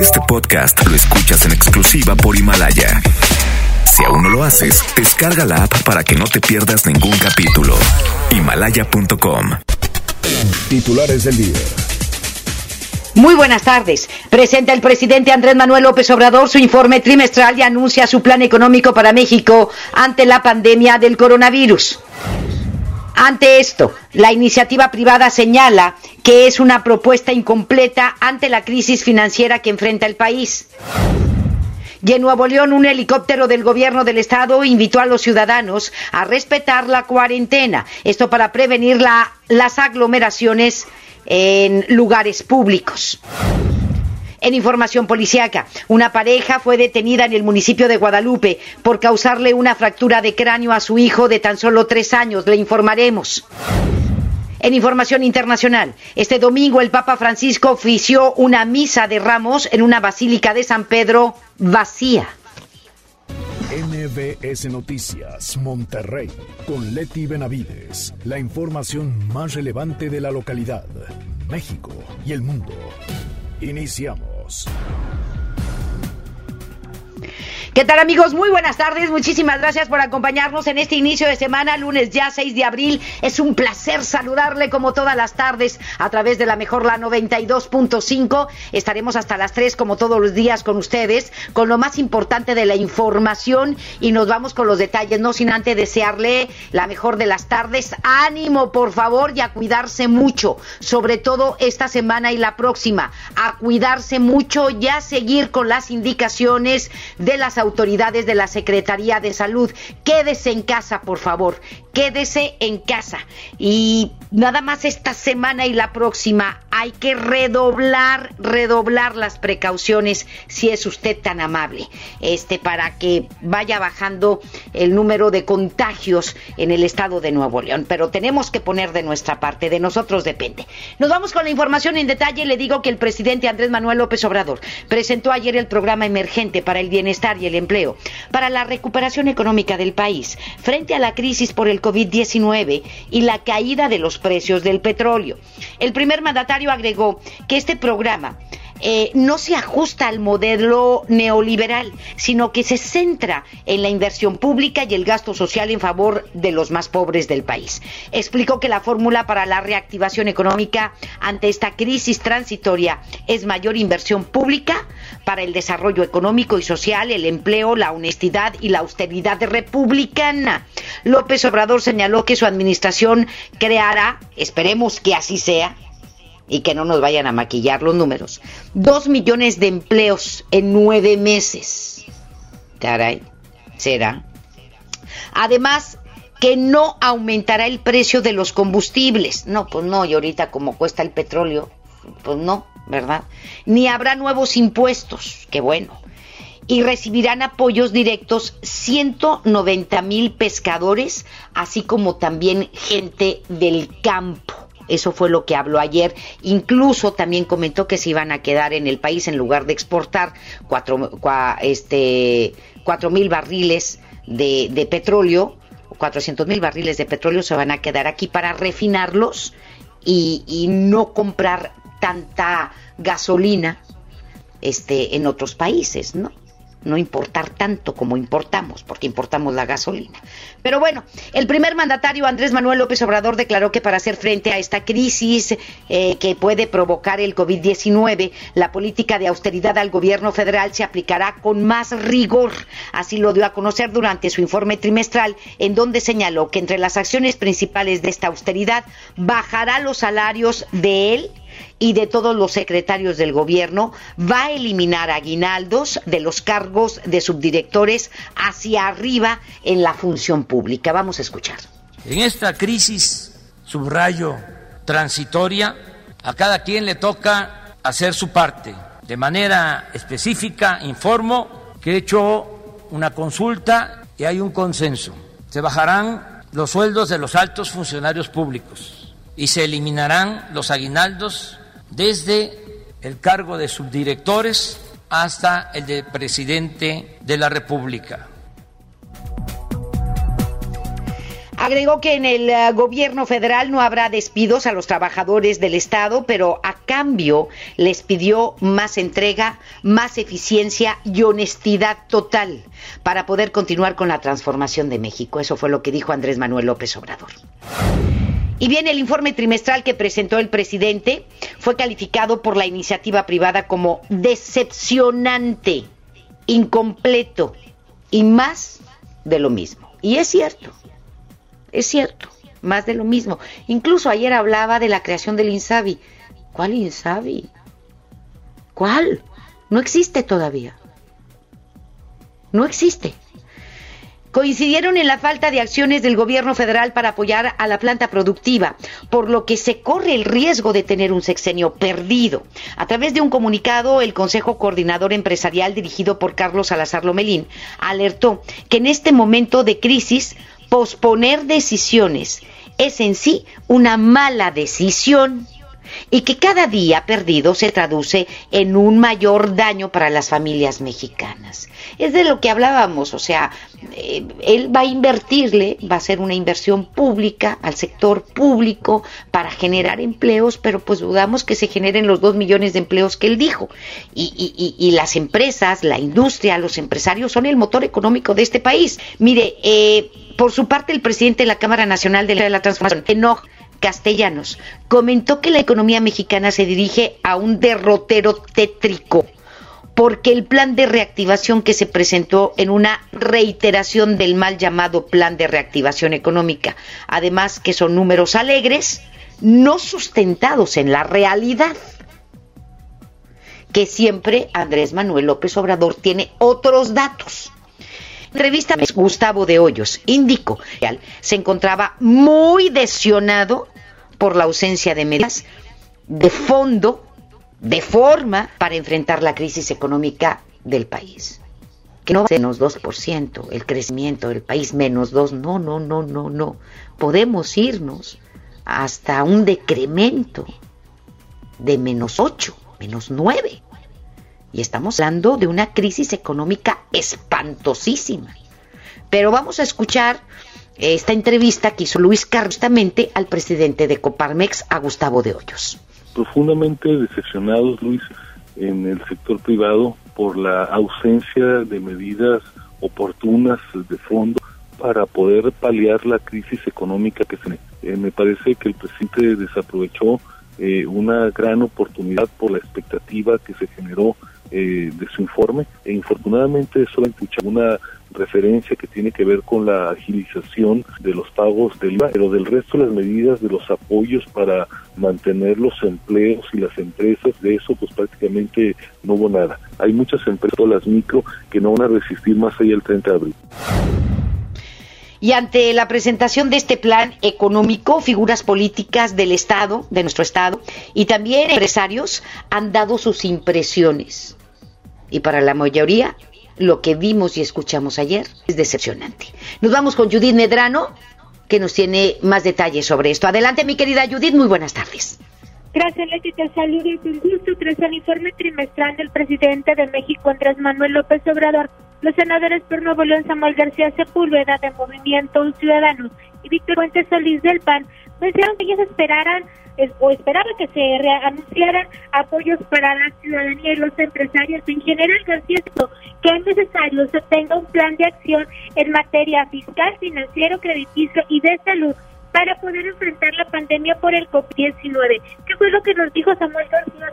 Este podcast lo escuchas en exclusiva por Himalaya. Si aún no lo haces, descarga la app para que no te pierdas ningún capítulo. Himalaya.com. Titulares del día. Muy buenas tardes. Presenta el presidente Andrés Manuel López Obrador su informe trimestral y anuncia su plan económico para México ante la pandemia del coronavirus. Ante esto, la iniciativa privada señala que es una propuesta incompleta ante la crisis financiera que enfrenta el país. Y en Nuevo León, un helicóptero del gobierno del estado invitó a los ciudadanos a respetar la cuarentena. Esto para prevenir la, las aglomeraciones en lugares públicos. En información policiaca, una pareja fue detenida en el municipio de Guadalupe por causarle una fractura de cráneo a su hijo de tan solo tres años. Le informaremos. En información internacional, este domingo el Papa Francisco ofició una misa de ramos en una basílica de San Pedro vacía. MBS Noticias, Monterrey, con Leti Benavides. La información más relevante de la localidad, México y el mundo. Iniciamos. ¿Qué tal amigos? Muy buenas tardes. Muchísimas gracias por acompañarnos en este inicio de semana, lunes ya 6 de abril. Es un placer saludarle como todas las tardes a través de la mejor la 92.5. Estaremos hasta las 3 como todos los días con ustedes, con lo más importante de la información y nos vamos con los detalles, no sin antes desearle la mejor de las tardes. Ánimo, por favor, y a cuidarse mucho, sobre todo esta semana y la próxima. A cuidarse mucho y a seguir con las indicaciones de las autoridades de la Secretaría de Salud. Quédese en casa, por favor. Quédese en casa. Y nada más esta semana y la próxima hay que redoblar, redoblar las precauciones si es usted tan amable. Este para que vaya bajando el número de contagios en el estado de Nuevo León, pero tenemos que poner de nuestra parte, de nosotros depende. Nos vamos con la información en detalle, le digo que el presidente Andrés Manuel López Obrador presentó ayer el programa emergente para el bienestar y el empleo, para la recuperación económica del país frente a la crisis por el COVID-19 y la caída de los precios del petróleo. El primer mandatario agregó que este programa eh, no se ajusta al modelo neoliberal, sino que se centra en la inversión pública y el gasto social en favor de los más pobres del país. Explicó que la fórmula para la reactivación económica ante esta crisis transitoria es mayor inversión pública para el desarrollo económico y social, el empleo, la honestidad y la austeridad republicana. López Obrador señaló que su administración creará, esperemos que así sea, y que no nos vayan a maquillar los números, dos millones de empleos en nueve meses. Caray, será. Además, que no aumentará el precio de los combustibles. No, pues no, y ahorita como cuesta el petróleo, pues no, ¿verdad? Ni habrá nuevos impuestos, qué bueno. Y recibirán apoyos directos 190 mil pescadores, así como también gente del campo. Eso fue lo que habló ayer. Incluso también comentó que se iban a quedar en el país en lugar de exportar cuatro, este, cuatro mil barriles de, de petróleo, 400 mil barriles de petróleo se van a quedar aquí para refinarlos y, y no comprar tanta gasolina este, en otros países, ¿no? No importar tanto como importamos, porque importamos la gasolina. Pero bueno, el primer mandatario Andrés Manuel López Obrador declaró que para hacer frente a esta crisis eh, que puede provocar el COVID-19, la política de austeridad al gobierno federal se aplicará con más rigor. Así lo dio a conocer durante su informe trimestral, en donde señaló que entre las acciones principales de esta austeridad bajará los salarios de él y de todos los secretarios del gobierno, va a eliminar aguinaldos de los cargos de subdirectores hacia arriba en la función pública. Vamos a escuchar. En esta crisis, subrayo, transitoria, a cada quien le toca hacer su parte. De manera específica, informo que he hecho una consulta y hay un consenso. Se bajarán los sueldos de los altos funcionarios públicos y se eliminarán los aguinaldos desde el cargo de subdirectores hasta el de presidente de la República. Agregó que en el eh, gobierno federal no habrá despidos a los trabajadores del Estado, pero a cambio les pidió más entrega, más eficiencia y honestidad total para poder continuar con la transformación de México. Eso fue lo que dijo Andrés Manuel López Obrador. Y bien, el informe trimestral que presentó el presidente fue calificado por la iniciativa privada como decepcionante, incompleto y más de lo mismo. Y es cierto, es cierto, más de lo mismo. Incluso ayer hablaba de la creación del INSABI. ¿Cuál INSABI? ¿Cuál? No existe todavía. No existe. Coincidieron en la falta de acciones del gobierno federal para apoyar a la planta productiva, por lo que se corre el riesgo de tener un sexenio perdido. A través de un comunicado, el Consejo Coordinador Empresarial dirigido por Carlos Salazar Lomelín alertó que en este momento de crisis posponer decisiones es en sí una mala decisión y que cada día perdido se traduce en un mayor daño para las familias mexicanas. Es de lo que hablábamos, o sea, eh, él va a invertirle, va a ser una inversión pública al sector público para generar empleos, pero pues dudamos que se generen los dos millones de empleos que él dijo. Y, las empresas, la industria, los empresarios son el motor económico de este país. Mire, eh, por su parte, el presidente de la Cámara Nacional de la Transformación, Enoch Castellanos, comentó que la economía mexicana se dirige a un derrotero tétrico porque el plan de reactivación que se presentó en una reiteración del mal llamado plan de reactivación económica, además que son números alegres, no sustentados en la realidad, que siempre Andrés Manuel López Obrador tiene otros datos. Entrevista Gustavo de Hoyos indicó que se encontraba muy desionado por la ausencia de medidas de fondo, de forma para enfrentar la crisis económica del país. Que no va a ser menos 2%, el crecimiento del país menos 2, no, no, no, no, no. Podemos irnos hasta un decremento de menos 8, menos 9. Y estamos hablando de una crisis económica espantosísima. Pero vamos a escuchar esta entrevista que hizo Luis Carstamente al presidente de Coparmex, a Gustavo de Hoyos. Profundamente decepcionados, Luis, en el sector privado por la ausencia de medidas oportunas de fondo para poder paliar la crisis económica que se eh, me parece que el presidente desaprovechó eh, una gran oportunidad por la expectativa que se generó eh, de su informe e infortunadamente solo escucha una referencia que tiene que ver con la agilización de los pagos del IVA, pero del resto las medidas de los apoyos para mantener los empleos y las empresas, de eso pues prácticamente no hubo nada. Hay muchas empresas, las micro, que no van a resistir más allá del 30 de abril. Y ante la presentación de este plan económico, figuras políticas del Estado, de nuestro Estado, y también empresarios han dado sus impresiones. Y para la mayoría, lo que vimos y escuchamos ayer es decepcionante. Nos vamos con Judith Medrano, que nos tiene más detalles sobre esto. Adelante, mi querida Judith, muy buenas tardes. Gracias, Leti. Te saludo y con gusto tras el informe trimestral del presidente de México, Andrés Manuel López Obrador los senadores por Nuevo León Samuel García Sepúlveda de Movimiento Ciudadano y Víctor Fuentes Solís del PAN mencionaron que ellos esperaran o esperaban que se anunciaran apoyos para la ciudadanía y los empresarios. En general, García que es necesario se tenga un plan de acción en materia fiscal, financiero, crediticio y de salud para poder enfrentar la pandemia por el COVID-19. ¿Qué fue lo que nos dijo Samuel García?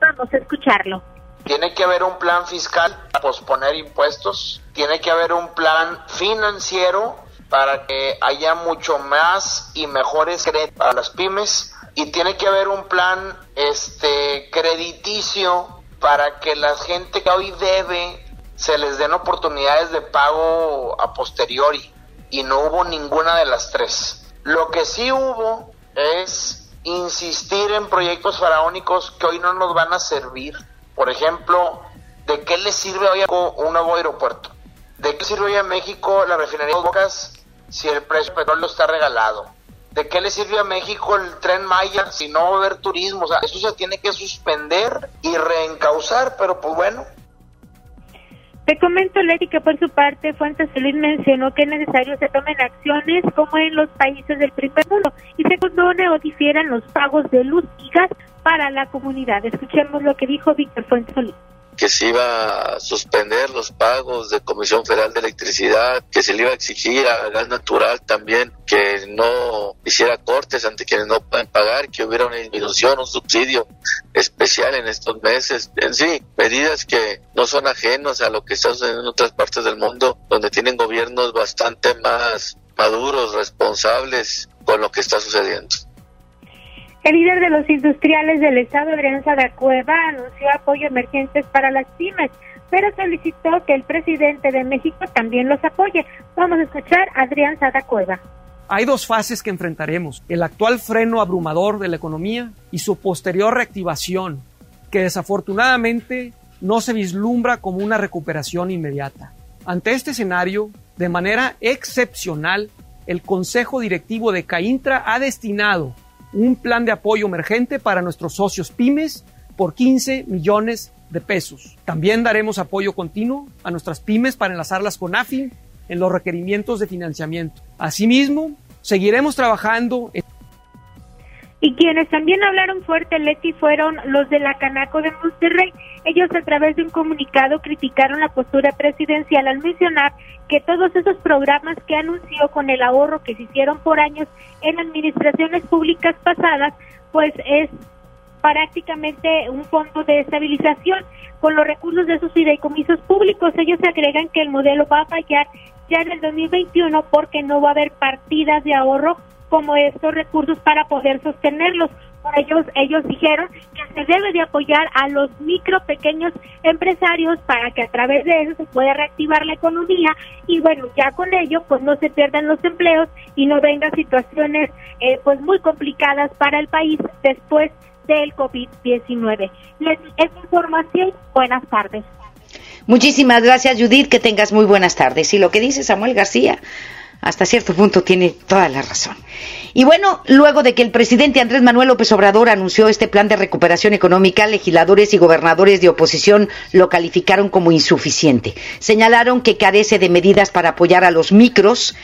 Vamos a escucharlo. Tiene que haber un plan fiscal para posponer impuestos, tiene que haber un plan financiero para que haya mucho más y mejores créditos para las pymes y tiene que haber un plan este crediticio para que la gente que hoy debe se les den oportunidades de pago a posteriori y no hubo ninguna de las tres. Lo que sí hubo es insistir en proyectos faraónicos que hoy no nos van a servir por ejemplo, ¿de qué le sirve hoy a un nuevo aeropuerto? ¿De qué sirve hoy a México la refinería de Bocas si el precio del petróleo está regalado? ¿De qué le sirve a México el tren Maya si no va a haber turismo? O sea, eso se tiene que suspender y reencauzar, pero pues bueno, Te comento, Leti, que por su parte Fuentes Feliz mencionó que es necesario se tomen acciones como en los países del primer mundo y se condone o difieran los pagos de luz y gas para la comunidad. Escuchemos lo que dijo Víctor Fuentes Solís que se iba a suspender pagos de Comisión Federal de Electricidad, que se le iba a exigir a Gas Natural también que no hiciera cortes ante quienes no pueden pagar, que hubiera una disminución, un subsidio especial en estos meses. En sí, medidas que no son ajenos a lo que está sucediendo en otras partes del mundo, donde tienen gobiernos bastante más maduros, responsables con lo que está sucediendo. El líder de los industriales del Estado, Adrián Sadacueva, anunció apoyo emergentes para las pymes, pero solicitó que el presidente de México también los apoye. Vamos a escuchar a Adrián Sadacueva. Hay dos fases que enfrentaremos, el actual freno abrumador de la economía y su posterior reactivación, que desafortunadamente no se vislumbra como una recuperación inmediata. Ante este escenario, de manera excepcional, el Consejo Directivo de CAINTRA ha destinado un plan de apoyo emergente para nuestros socios pymes por 15 millones de pesos. También daremos apoyo continuo a nuestras pymes para enlazarlas con AFIN en los requerimientos de financiamiento. Asimismo, seguiremos trabajando en y quienes también hablaron fuerte, Leti, fueron los de la Canaco de Monterrey. Ellos a través de un comunicado criticaron la postura presidencial al mencionar que todos esos programas que anunció con el ahorro que se hicieron por años en administraciones públicas pasadas, pues es prácticamente un fondo de estabilización con los recursos de sus fideicomisos públicos. Ellos agregan que el modelo va a fallar ya en el 2021 porque no va a haber partidas de ahorro como estos recursos para poder sostenerlos. Ellos, ellos dijeron que se debe de apoyar a los micro, pequeños empresarios para que a través de eso se pueda reactivar la economía y bueno, ya con ello pues no se pierdan los empleos y no vengan situaciones eh, pues muy complicadas para el país después del COVID-19. Es información, buenas tardes. Muchísimas gracias Judith, que tengas muy buenas tardes. Y lo que dice Samuel García, hasta cierto punto tiene toda la razón. Y bueno, luego de que el presidente Andrés Manuel López Obrador anunció este plan de recuperación económica, legisladores y gobernadores de oposición lo calificaron como insuficiente. Señalaron que carece de medidas para apoyar a los micros,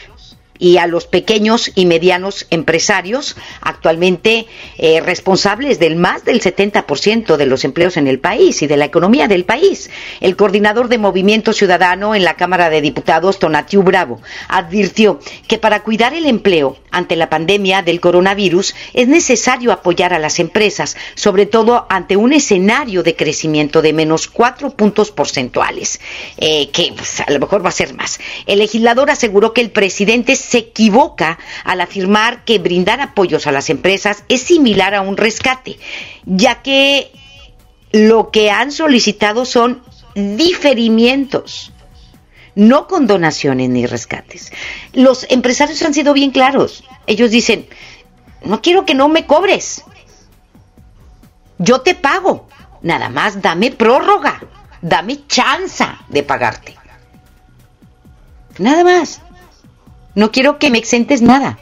y a los pequeños y medianos empresarios, actualmente eh, responsables del más del 70% de los empleos en el país y de la economía del país. El coordinador de Movimiento Ciudadano en la Cámara de Diputados, Tonatiu Bravo, advirtió que para cuidar el empleo ante la pandemia del coronavirus es necesario apoyar a las empresas, sobre todo ante un escenario de crecimiento de menos cuatro puntos porcentuales, eh, que pues, a lo mejor va a ser más. El legislador aseguró que el presidente se equivoca al afirmar que brindar apoyos a las empresas es similar a un rescate, ya que lo que han solicitado son diferimientos, no con donaciones ni rescates. Los empresarios han sido bien claros. Ellos dicen, no quiero que no me cobres. Yo te pago. Nada más dame prórroga. Dame chance de pagarte. Nada más. No quiero que me exentes nada,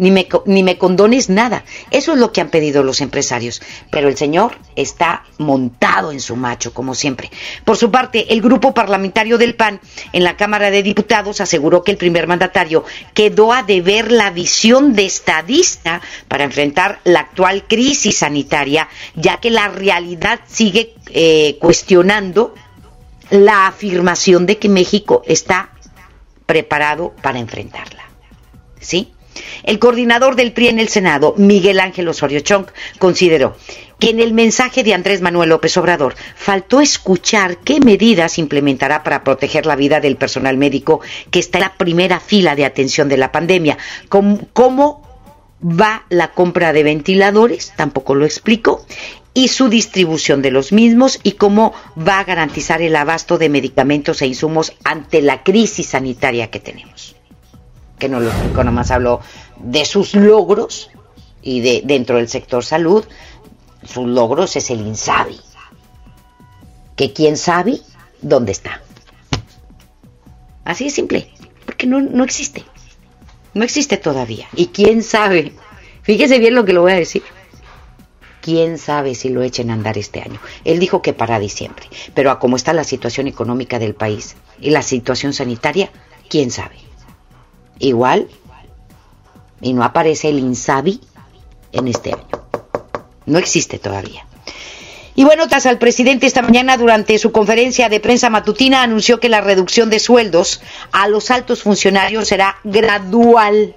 ni me, ni me condones nada. Eso es lo que han pedido los empresarios. Pero el señor está montado en su macho, como siempre. Por su parte, el grupo parlamentario del PAN en la Cámara de Diputados aseguró que el primer mandatario quedó a deber la visión de estadista para enfrentar la actual crisis sanitaria, ya que la realidad sigue eh, cuestionando la afirmación de que México está preparado para enfrentarla. ¿Sí? El coordinador del PRI en el Senado, Miguel Ángel Osorio Chong, consideró que en el mensaje de Andrés Manuel López Obrador faltó escuchar qué medidas implementará para proteger la vida del personal médico que está en la primera fila de atención de la pandemia. ¿Cómo, cómo va la compra de ventiladores? Tampoco lo explicó y su distribución de los mismos y cómo va a garantizar el abasto de medicamentos e insumos ante la crisis sanitaria que tenemos. Que no lo explico, nomás hablo de sus logros y de dentro del sector salud, sus logros es el INSABI. Que quién sabe dónde está. Así de simple, porque no, no existe. No existe todavía. Y quién sabe, fíjese bien lo que le voy a decir quién sabe si lo echen a andar este año. Él dijo que para diciembre, pero a cómo está la situación económica del país y la situación sanitaria, quién sabe. Igual, y no aparece el INSABI en este año. No existe todavía. Y bueno, tras al presidente esta mañana durante su conferencia de prensa matutina anunció que la reducción de sueldos a los altos funcionarios será gradual.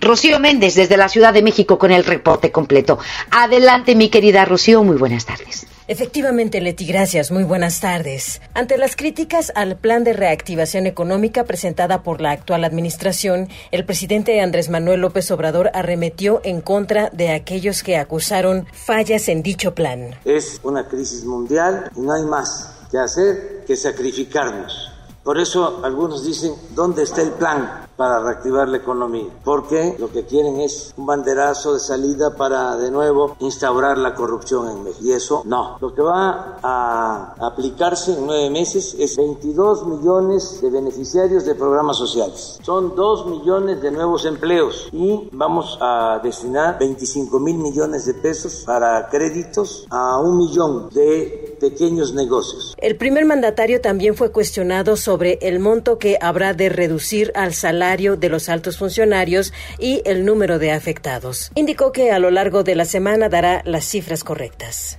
Rocío Méndez desde la Ciudad de México con el reporte completo. Adelante, mi querida Rocío, muy buenas tardes. Efectivamente, Leti, gracias. Muy buenas tardes. Ante las críticas al plan de reactivación económica presentada por la actual administración, el presidente Andrés Manuel López Obrador arremetió en contra de aquellos que acusaron fallas en dicho plan. Es una crisis mundial y no hay más que hacer que sacrificarnos. Por eso algunos dicen, ¿dónde está el plan? para reactivar la economía, porque lo que quieren es un banderazo de salida para de nuevo instaurar la corrupción en México. Y eso no. Lo que va a aplicarse en nueve meses es 22 millones de beneficiarios de programas sociales. Son 2 millones de nuevos empleos y vamos a destinar 25 mil millones de pesos para créditos a un millón de pequeños negocios. El primer mandatario también fue cuestionado sobre el monto que habrá de reducir al salario de los altos funcionarios y el número de afectados. Indicó que a lo largo de la semana dará las cifras correctas.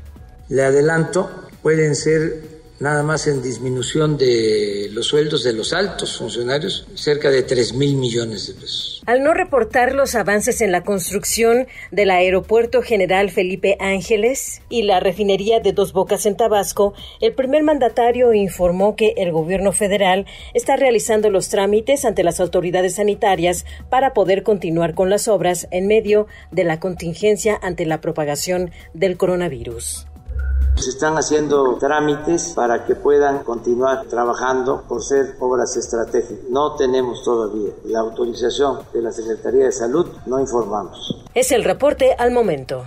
Le adelanto, pueden ser nada más en disminución de los sueldos de los altos funcionarios, cerca de 3 mil millones de pesos. Al no reportar los avances en la construcción del Aeropuerto General Felipe Ángeles y la refinería de Dos Bocas en Tabasco, el primer mandatario informó que el gobierno federal está realizando los trámites ante las autoridades sanitarias para poder continuar con las obras en medio de la contingencia ante la propagación del coronavirus. Se están haciendo trámites para que puedan continuar trabajando por ser obras estratégicas. No tenemos todavía la autorización de la Secretaría de Salud, no informamos. Es el reporte al momento.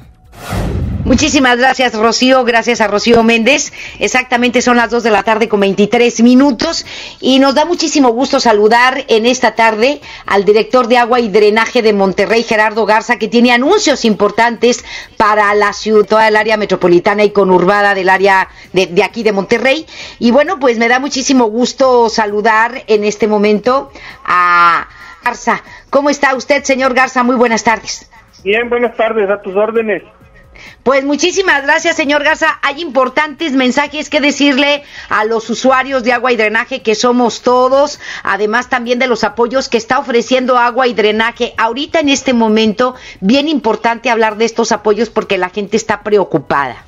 Muchísimas gracias, Rocío. Gracias a Rocío Méndez. Exactamente son las 2 de la tarde con 23 minutos. Y nos da muchísimo gusto saludar en esta tarde al director de agua y drenaje de Monterrey, Gerardo Garza, que tiene anuncios importantes para la ciudad, toda el área metropolitana y conurbada del área de, de aquí de Monterrey. Y bueno, pues me da muchísimo gusto saludar en este momento a Garza. ¿Cómo está usted, señor Garza? Muy buenas tardes. Bien, buenas tardes, a tus órdenes. Pues muchísimas gracias, señor Garza. Hay importantes mensajes que decirle a los usuarios de agua y drenaje que somos todos, además también de los apoyos que está ofreciendo agua y drenaje. Ahorita en este momento, bien importante hablar de estos apoyos porque la gente está preocupada.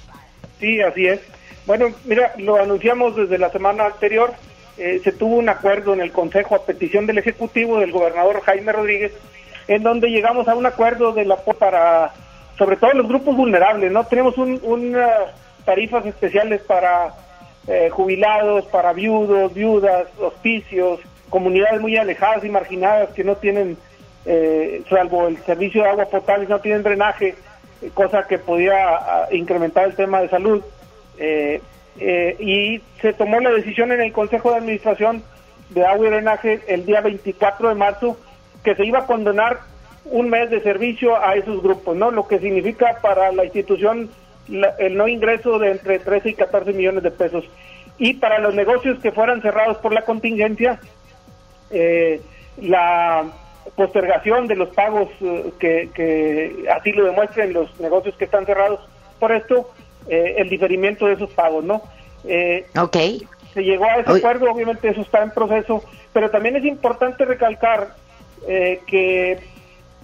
Sí, así es. Bueno, mira, lo anunciamos desde la semana anterior. Eh, se tuvo un acuerdo en el Consejo a petición del Ejecutivo del gobernador Jaime Rodríguez, en donde llegamos a un acuerdo de la para sobre todo los grupos vulnerables, ¿no? Tenemos un, unas tarifas especiales para eh, jubilados, para viudos, viudas, hospicios, comunidades muy alejadas y marginadas que no tienen, eh, salvo el servicio de agua potable, no tienen drenaje, eh, cosa que podía ah, incrementar el tema de salud. y se tomó la decisión en el Consejo de Administración de Agua y Drenaje el día 24 de marzo que se iba a condonar un mes de servicio a esos grupos, ¿no? Lo que significa para la institución el no ingreso de entre 13 y 14 millones de pesos. Y para los negocios que fueran cerrados por la contingencia, eh, la postergación de los pagos eh, que, así lo demuestren los negocios que están cerrados por esto, eh, el diferimiento de esos pagos, ¿no? ok. Se llegó a ese acuerdo, obviamente eso está en proceso, pero también es importante recalcar que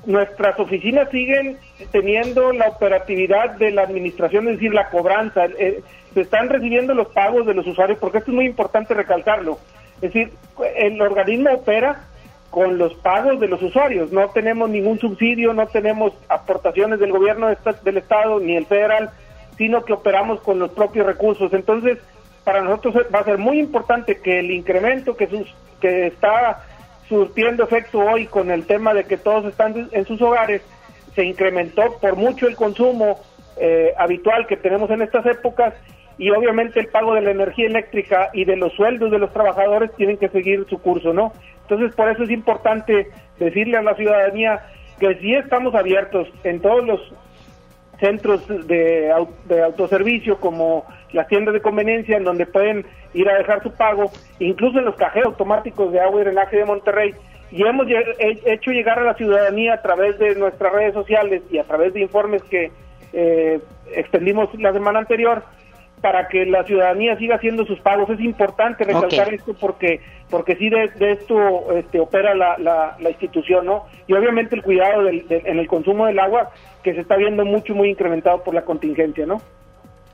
nuestras oficinas siguen teniendo la operatividad de la administración, es decir, la cobranza. Eh, se están recibiendo los pagos de los usuarios, porque esto es muy importante recalcarlo. Es decir, el organismo opera con los pagos de los usuarios. No tenemos ningún subsidio, no tenemos aportaciones del gobierno del Estado ni el federal, sino que operamos con los propios recursos. Entonces, para nosotros va a ser muy importante que el incremento que, sus, que está surtiendo efecto hoy con el tema de que todos están en sus hogares, se incrementó por mucho el consumo eh, habitual que tenemos en estas épocas y obviamente el pago de la energía eléctrica y de los sueldos de los trabajadores tienen que seguir su curso, ¿no? Entonces por eso es importante decirle a la ciudadanía que sí estamos abiertos en todos los centros de, de autoservicio como las tiendas de conveniencia en donde pueden ir a dejar su pago, incluso en los cajeros automáticos de agua y drenaje de Monterrey. Y hemos hecho llegar a la ciudadanía a través de nuestras redes sociales y a través de informes que eh, extendimos la semana anterior para que la ciudadanía siga haciendo sus pagos. Es importante recalcar esto porque porque sí de, esto este, opera la, la, institución, ¿no? Y obviamente el cuidado del, en el consumo del agua que se está viendo mucho, muy incrementado por la contingencia, ¿no?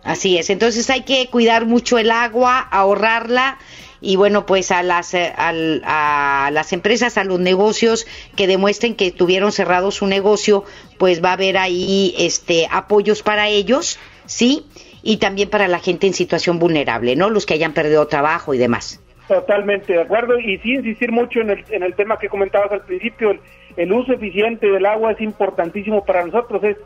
Así es, entonces hay que cuidar mucho el agua, ahorrarla y bueno, pues a las, eh, a, las empresas, a los negocios que demuestren que tuvieron cerrado su negocio, pues va a haber ahí este apoyos para ellos, ¿sí? Y también para la gente en situación vulnerable, ¿no? Los que hayan perdido trabajo y demás. Totalmente de acuerdo y sí insistir mucho en el, en el tema que comentabas al principio, el, el uso eficiente del agua es importantísimo para nosotros, es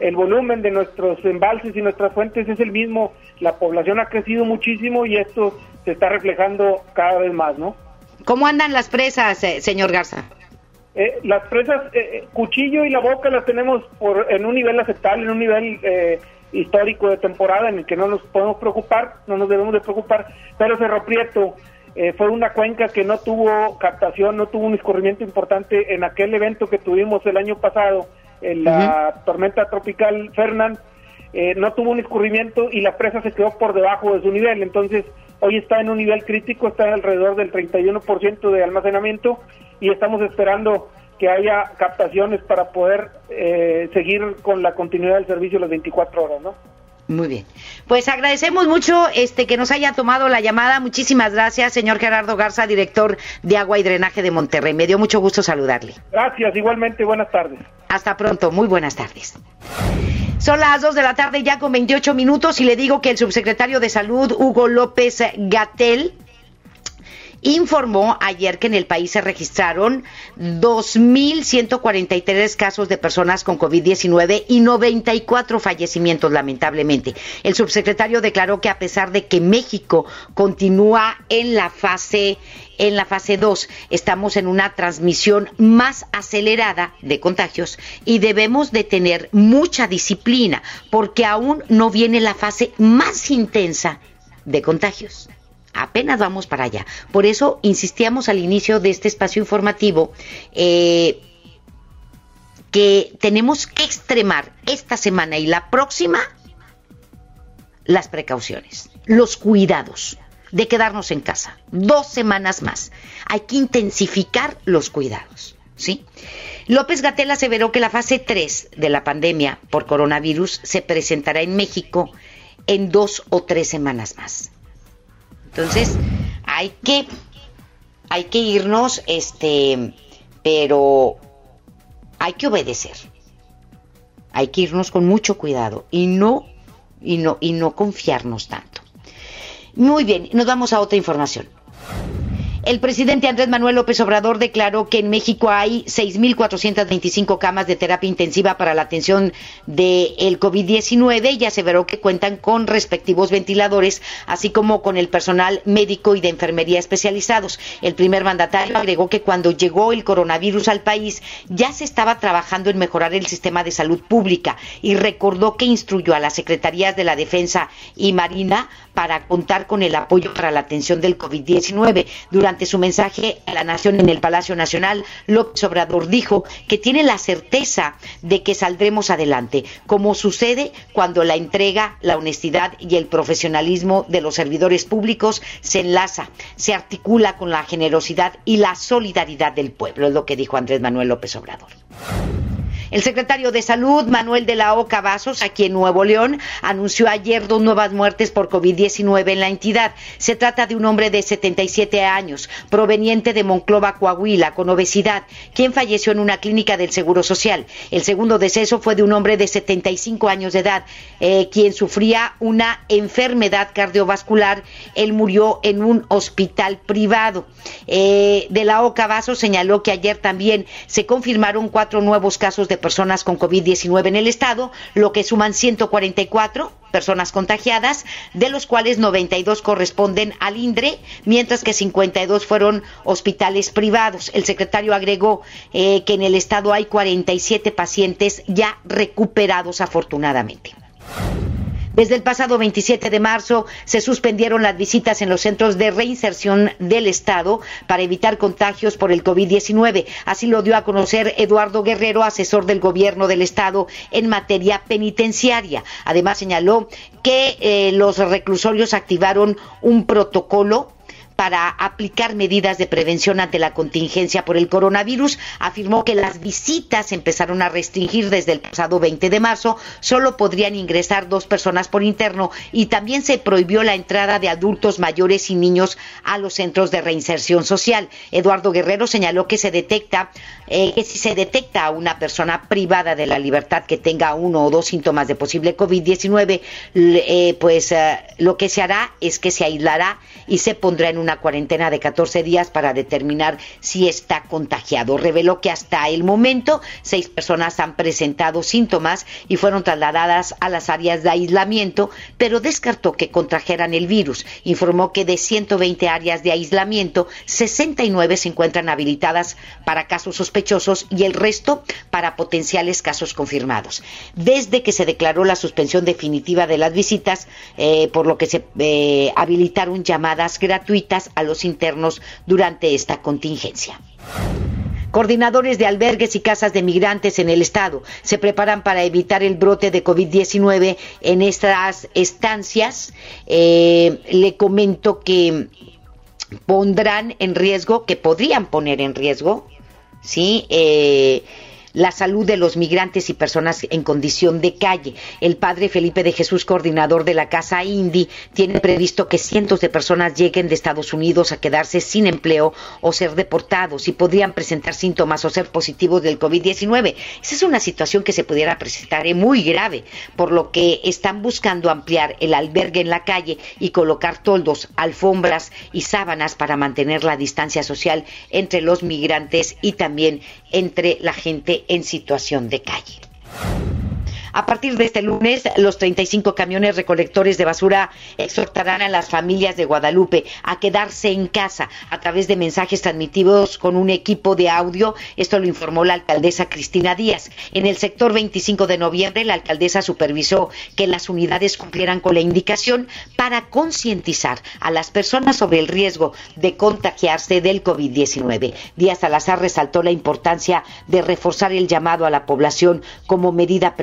el volumen de nuestros embalses y nuestras fuentes es el mismo, la población ha crecido muchísimo y esto se está reflejando cada vez más, ¿no? ¿Cómo andan las presas, eh, señor Garza? Eh, las presas, eh, Cuchillo y La Boca las tenemos por, en un nivel aceptable, en un nivel histórico de temporada en el que no nos podemos preocupar, no nos debemos de preocupar, pero Cerro Prieto fue una cuenca que no tuvo captación, no tuvo un escurrimiento importante en aquel evento que tuvimos el año pasado, en la tormenta tropical Fernand, eh, no tuvo un escurrimiento y la presa se quedó por debajo de su nivel. Entonces, hoy está en un nivel crítico, está alrededor del 31% de almacenamiento y estamos esperando que haya captaciones para poder eh, seguir con la continuidad del servicio las 24 horas, ¿no? Muy bien. Pues agradecemos mucho este que nos haya tomado la llamada. Muchísimas gracias, señor Gerardo Garza, director de Agua y Drenaje de Monterrey. Me dio mucho gusto saludarle. Gracias, igualmente. Buenas tardes. Hasta pronto. Muy buenas tardes. Son las 2 de la tarde ya con 28 minutos y le digo que el subsecretario de Salud, Hugo López Gatel, informó ayer que en el país se registraron 2.143 casos de personas con COVID-19 y 94 fallecimientos, lamentablemente. El subsecretario declaró que a pesar de que México continúa en la fase en la fase 2 estamos en una transmisión más acelerada de contagios y debemos de tener mucha disciplina porque aún no viene la fase más intensa de contagios apenas vamos para allá. Por eso insistíamos al inicio de este espacio informativo eh, que tenemos que extremar esta semana y la próxima las precauciones, los cuidados de quedarnos en casa. Dos semanas más. Hay que intensificar los cuidados. ¿sí? López Gatel aseveró que la fase 3 de la pandemia por coronavirus se presentará en México en dos o tres semanas más. Entonces, hay que, hay que irnos, este, pero hay que obedecer. Hay que irnos con mucho cuidado y no, y no, y no confiarnos tanto. Muy bien, nos vamos a otra información. El presidente Andrés Manuel López Obrador declaró que en México hay 6.425 camas de terapia intensiva para la atención del COVID-19 y aseveró que cuentan con respectivos ventiladores, así como con el personal médico y de enfermería especializados. El primer mandatario agregó que cuando llegó el coronavirus al país ya se estaba trabajando en mejorar el sistema de salud pública y recordó que instruyó a las secretarías de la Defensa y Marina para contar con el apoyo para la atención del COVID-19. Durante su mensaje a la Nación en el Palacio Nacional, López Obrador dijo que tiene la certeza de que saldremos adelante, como sucede cuando la entrega, la honestidad y el profesionalismo de los servidores públicos se enlaza, se articula con la generosidad y la solidaridad del pueblo, es lo que dijo Andrés Manuel López Obrador. El secretario de Salud, Manuel de la Oca Vasos, aquí en Nuevo León, anunció ayer dos nuevas muertes por COVID-19 en la entidad. Se trata de un hombre de 77 años, proveniente de Monclova, Coahuila, con obesidad, quien falleció en una clínica del Seguro Social. El segundo deceso fue de un hombre de 75 años de edad, eh, quien sufría una enfermedad cardiovascular. Él murió en un hospital privado. Eh, de la Oca Vasos señaló que ayer también se confirmaron cuatro nuevos casos de personas con COVID-19 en el estado, lo que suman 144 personas contagiadas, de los cuales 92 corresponden al INDRE, mientras que 52 fueron hospitales privados. El secretario agregó eh, que en el estado hay 47 pacientes ya recuperados afortunadamente. Desde el pasado 27 de marzo se suspendieron las visitas en los centros de reinserción del Estado para evitar contagios por el COVID-19. Así lo dio a conocer Eduardo Guerrero, asesor del gobierno del Estado en materia penitenciaria. Además señaló que eh, los reclusorios activaron un protocolo para aplicar medidas de prevención ante la contingencia por el coronavirus. Afirmó que las visitas empezaron a restringir desde el pasado 20 de marzo. Solo podrían ingresar dos personas por interno y también se prohibió la entrada de adultos mayores y niños a los centros de reinserción social. Eduardo Guerrero señaló que se detecta eh, que si se detecta a una persona privada de la libertad que tenga uno o dos síntomas de posible COVID-19, eh, pues eh, lo que se hará es que se aislará y se pondrá en un una cuarentena de 14 días para determinar si está contagiado. Reveló que hasta el momento seis personas han presentado síntomas y fueron trasladadas a las áreas de aislamiento, pero descartó que contrajeran el virus. Informó que de 120 áreas de aislamiento, 69 se encuentran habilitadas para casos sospechosos y el resto para potenciales casos confirmados. Desde que se declaró la suspensión definitiva de las visitas, eh, por lo que se eh, habilitaron llamadas gratuitas a los internos durante esta contingencia. Coordinadores de albergues y casas de migrantes en el estado se preparan para evitar el brote de COVID-19 en estas estancias. Eh, le comento que pondrán en riesgo, que podrían poner en riesgo, ¿sí? Eh, la salud de los migrantes y personas en condición de calle. El padre Felipe de Jesús, coordinador de la Casa Indy, tiene previsto que cientos de personas lleguen de Estados Unidos a quedarse sin empleo o ser deportados y podrían presentar síntomas o ser positivos del COVID-19. Esa es una situación que se pudiera presentar eh, muy grave, por lo que están buscando ampliar el albergue en la calle y colocar toldos, alfombras y sábanas para mantener la distancia social entre los migrantes y también entre la gente en situación de calle. A partir de este lunes, los 35 camiones recolectores de basura exhortarán a las familias de Guadalupe a quedarse en casa a través de mensajes transmitidos con un equipo de audio. Esto lo informó la alcaldesa Cristina Díaz. En el sector 25 de noviembre, la alcaldesa supervisó que las unidades cumplieran con la indicación para concientizar a las personas sobre el riesgo de contagiarse del COVID-19. Díaz Salazar resaltó la importancia de reforzar el llamado a la población como medida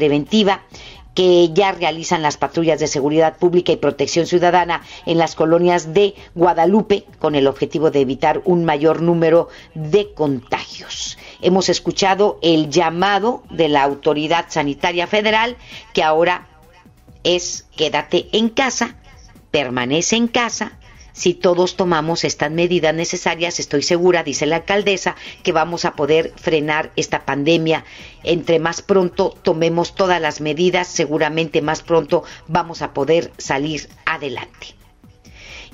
que ya realizan las patrullas de seguridad pública y protección ciudadana en las colonias de Guadalupe con el objetivo de evitar un mayor número de contagios. Hemos escuchado el llamado de la Autoridad Sanitaria Federal que ahora es quédate en casa, permanece en casa, si todos tomamos estas medidas necesarias, estoy segura, dice la alcaldesa, que vamos a poder frenar esta pandemia. Entre más pronto tomemos todas las medidas, seguramente más pronto vamos a poder salir adelante.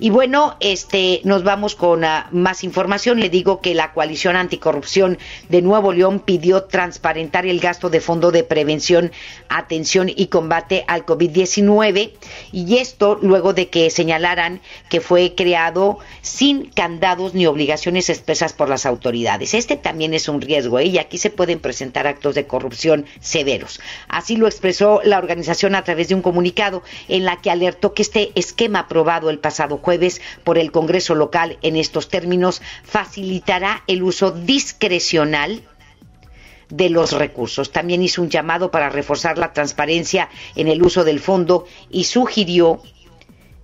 Y bueno, este, nos vamos con ah, más información. Le digo que la coalición anticorrupción de Nuevo León pidió transparentar el gasto de fondo de prevención, atención y combate al COVID-19. Y esto luego de que señalaran que fue creado sin candados ni obligaciones expresas por las autoridades. Este también es un riesgo ¿eh? y aquí se pueden presentar actos de corrupción severos. Así lo expresó la organización a través de un comunicado en la que alertó que este esquema aprobado el pasado jueves por el Congreso local en estos términos facilitará el uso discrecional de los recursos. También hizo un llamado para reforzar la transparencia en el uso del fondo y sugirió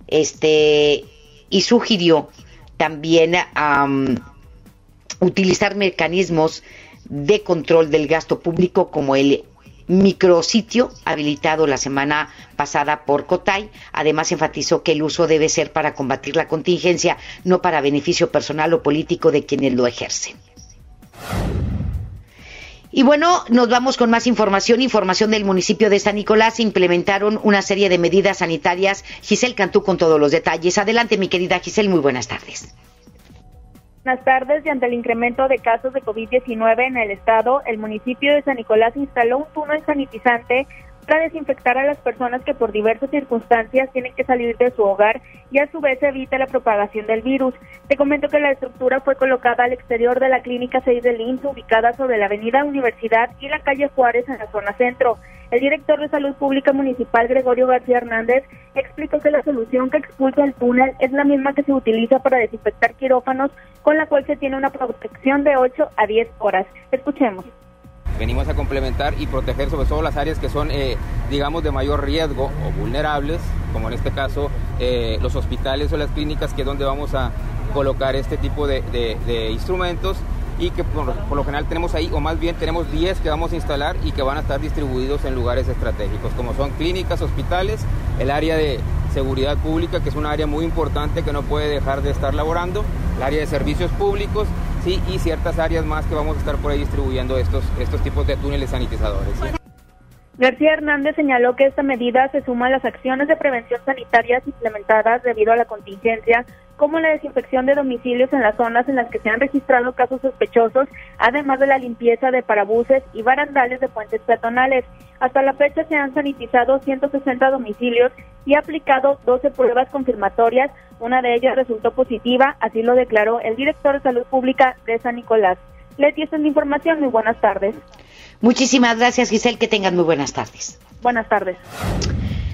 este y sugirió también utilizar mecanismos de control del gasto público como el micrositio habilitado la semana pasada por Cotay. Además, enfatizó que el uso debe ser para combatir la contingencia, no para beneficio personal o político de quienes lo ejercen. Y bueno, nos vamos con más información. Información del municipio de San Nicolás. Implementaron una serie de medidas sanitarias. Giselle Cantú con todos los detalles. Adelante, mi querida Giselle. Muy buenas tardes. Buenas tardes. Y ante el incremento de casos de COVID-19 en el estado, el municipio de San Nicolás instaló un túnel sanitizante para desinfectar a las personas que por diversas circunstancias tienen que salir de su hogar y a su vez evita la propagación del virus. Te comento que la estructura fue colocada al exterior de la clínica 6 del INSS, ubicada sobre la avenida Universidad y la calle Juárez en la zona centro. El director de Salud Pública Municipal, Gregorio García Hernández, explicó que la solución que expulsa el túnel es la misma que se utiliza para desinfectar quirófanos, con la cual se tiene una protección de 8 a 10 horas. Escuchemos venimos a complementar y proteger sobre todo las áreas que son, eh, digamos, de mayor riesgo o vulnerables, como en este caso eh, los hospitales o las clínicas, que es donde vamos a colocar este tipo de, instrumentos y que por, lo general tenemos ahí, o más bien tenemos 10 que vamos a instalar y que van a estar distribuidos en lugares estratégicos, como son clínicas, hospitales, el área de seguridad pública, que es un área muy importante que no puede dejar de estar laborando, el área de servicios públicos sí, y ciertas áreas más que vamos a estar por ahí distribuyendo estos, estos tipos de túneles sanitizadores. García Hernández señaló que esta medida se suma a las acciones de prevención sanitarias implementadas debido a la contingencia, como la desinfección de domicilios en las zonas en las que se han registrado casos sospechosos, además de la limpieza de parabuses y barandales de puentes peatonales. Hasta la fecha se han sanitizado 160 domicilios y aplicado 12 pruebas confirmatorias. Una de ellas resultó positiva, así lo declaró el director de Salud Pública de San Nicolás. Leti, esta es información. Muy buenas tardes. Muchísimas gracias, Giselle. Que tengan muy buenas tardes. Buenas tardes.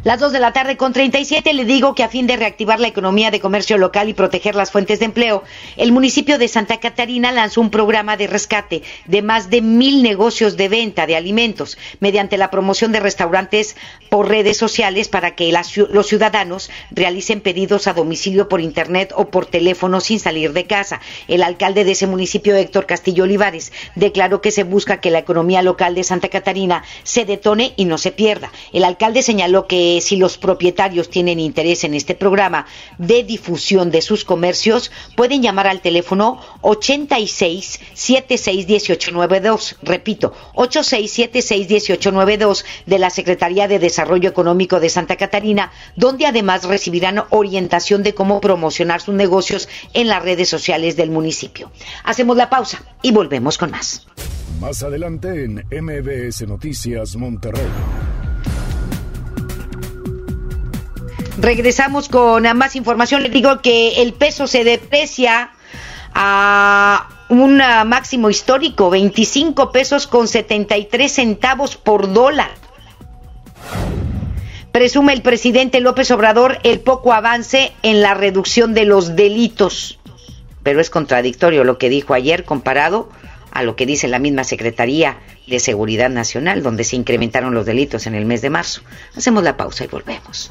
Las 2 de la tarde con 37 le digo que a fin de reactivar la economía de comercio local y proteger las fuentes de empleo, el municipio de Santa Catarina lanzó un programa de rescate de más de mil negocios de venta de alimentos mediante la promoción de restaurantes por redes sociales para que los ciudadanos realicen pedidos a domicilio por internet o por teléfono sin salir de casa. El alcalde de ese municipio, Héctor Castillo Olivares, declaró que se busca que la economía local de Santa Catarina se detone y no se pierda. El alcalde señaló que si los propietarios tienen interés en este programa de difusión de sus comercios, pueden llamar al teléfono 86 76 1892. Repito, 86 76 1892 de la Secretaría de Desarrollo Económico de Santa Catarina, donde además recibirán orientación de cómo promocionar sus negocios en las redes sociales del municipio. Hacemos la pausa y volvemos con más. Más adelante en MBS Noticias Monterrey. Regresamos con más información. Le digo que el peso se deprecia a un máximo histórico, 25 pesos con 73 centavos por dólar. Presume el presidente López Obrador el poco avance en la reducción de los delitos. Pero es contradictorio lo que dijo ayer comparado a lo que dice la misma Secretaría de Seguridad Nacional, donde se incrementaron los delitos en el mes de marzo. Hacemos la pausa y volvemos.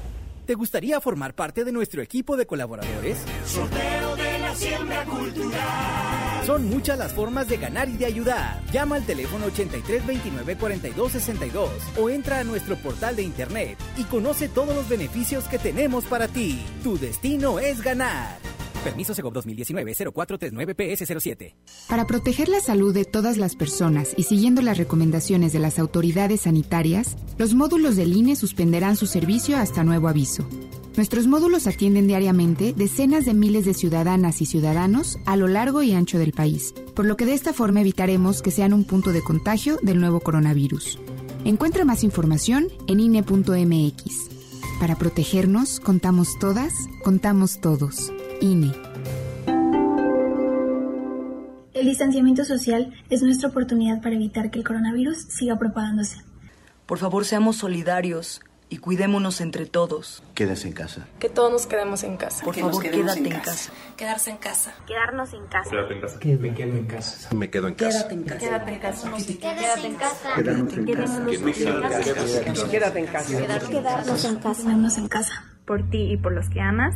¿Te gustaría formar parte de nuestro equipo de colaboradores? Sorteo de la siembra cultural. Son muchas las formas de ganar y de ayudar. Llama al teléfono 83 29 42 62 o entra a nuestro portal de internet y conoce todos los beneficios que tenemos para ti. Tu destino es ganar. Permiso Segov 2019-0439-PS07. Para proteger la salud de todas las personas y siguiendo las recomendaciones de las autoridades sanitarias, los módulos del INE suspenderán su servicio hasta nuevo aviso. Nuestros módulos atienden diariamente decenas de miles de ciudadanas y ciudadanos a lo largo y ancho del país, por lo que de esta forma evitaremos que sean un punto de contagio del nuevo coronavirus. Encuentra más información en INE.mx. Para protegernos, contamos todas, contamos todos. INE. El distanciamiento social es nuestra oportunidad para evitar que el coronavirus siga propagándose. Por favor, seamos solidarios y cuidémonos entre todos. Quédese en casa. Que todos nos quedemos en casa. Por favor, quédate en casa. Quedarse en casa. Quedarnos en casa. Quédate en casa. Me quedo en casa. Me quedo en casa. Quédate en casa. Quédate en casa. Quédate en casa. Quédate en casa. Quédate en casa. Quedarnos en casa. Quedarnos en casa. Por ti y por los que amas,